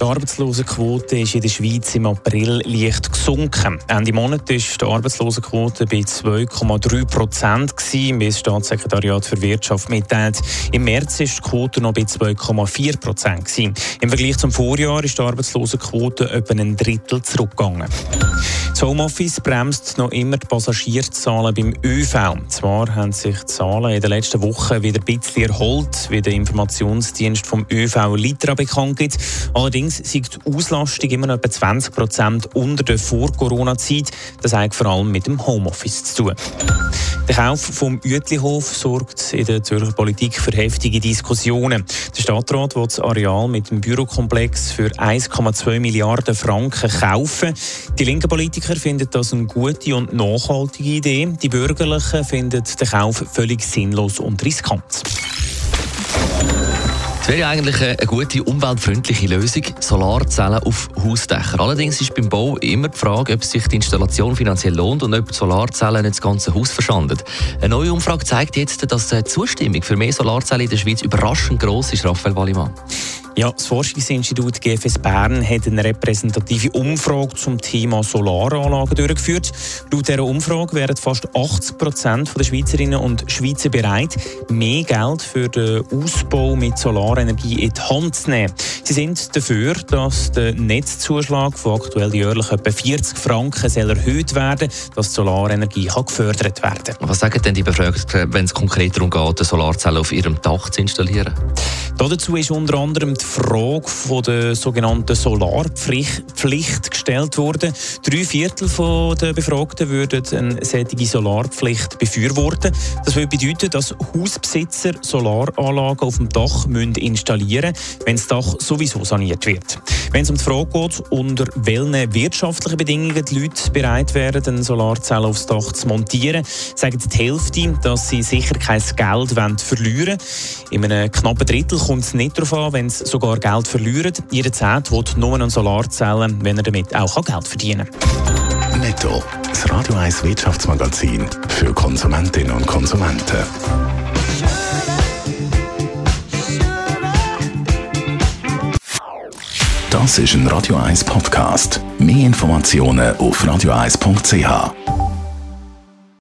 Die Arbeitslosenquote ist in der Schweiz im April leicht gesunken. Ende Monat war die Arbeitslosenquote bei 2,3 Prozent, wie das Staatssekretariat für Wirtschaft mitteilt. Im März ist die Quote noch bei 2,4 Prozent. Im Vergleich zum Vorjahr ist die Arbeitslosenquote etwa ein Drittel zurückgegangen. Das Homeoffice bremst noch immer die Passagierzahlen beim ÖV. Zwar haben sich die Zahlen in den letzten Wochen wieder ein bisschen erholt, wie der Informationsdienst vom ÖV Litra bekannt gibt. Allerdings sieht die Auslastung immer noch etwa 20 Prozent unter der Vor-Corona-Zeit. Das hat vor allem mit dem Homeoffice zu tun. Der Kauf vom Uetlihof sorgt in der Zürcher Politik für heftige Diskussionen. Der Stadtrat will das Areal mit dem Bürokomplex für 1,2 Milliarden Franken kaufen. Die linken Politiker finden das eine gute und nachhaltige Idee. Die Bürgerlichen finden den Kauf völlig sinnlos und riskant. Es wäre eigentlich eine gute umweltfreundliche Lösung, Solarzellen auf Hausdächer. Allerdings ist beim Bau immer die Frage, ob sich die Installation finanziell lohnt und ob die Solarzellen nicht das ganze Haus verschandet. Eine neue Umfrage zeigt jetzt, dass die Zustimmung für mehr Solarzellen in der Schweiz überraschend gross ist, Raphael Wallimann. Ja, das Forschungsinstitut GFS Bern hat eine repräsentative Umfrage zum Thema Solaranlagen durchgeführt. Laut dieser Umfrage wären fast 80 Prozent der Schweizerinnen und Schweizer bereit, mehr Geld für den Ausbau mit Solarenergie in die Hand zu nehmen. Sie sind dafür, dass der Netzzuschlag von aktuell jährlich etwa 40 Franken soll erhöht werden dass die Solarenergie kann gefördert werden Was sagen denn die Befragten, wenn es konkret darum geht, eine Solarzelle auf ihrem Dach zu installieren? Dazu ist unter anderem die Frage von der sogenannten Solarpflicht gestellt worden. Drei Viertel der Befragten würden eine solche Solarpflicht befürworten. Das würde bedeuten, dass Hausbesitzer Solaranlagen auf dem Dach installieren müssen, wenn das Dach sowieso saniert wird. Wenn es um die Frage geht, unter welchen wirtschaftlichen Bedingungen die Leute bereit wären, eine Solarzelle aufs Dach zu montieren, sagen die Hälfte, dass sie sicher kein Geld verlieren wollen. In einem knappen Drittel kommt es nicht darauf an, wenn es sogar Geld verlieren. Jeder Zehnt will nur eine Solarzelle, wenn er damit auch Geld verdienen kann. Netto, das Radio 1 Wirtschaftsmagazin für Konsumentinnen und Konsumenten. Das ist ein Radio 1 Podcast. Mehr Informationen auf radio1.ch.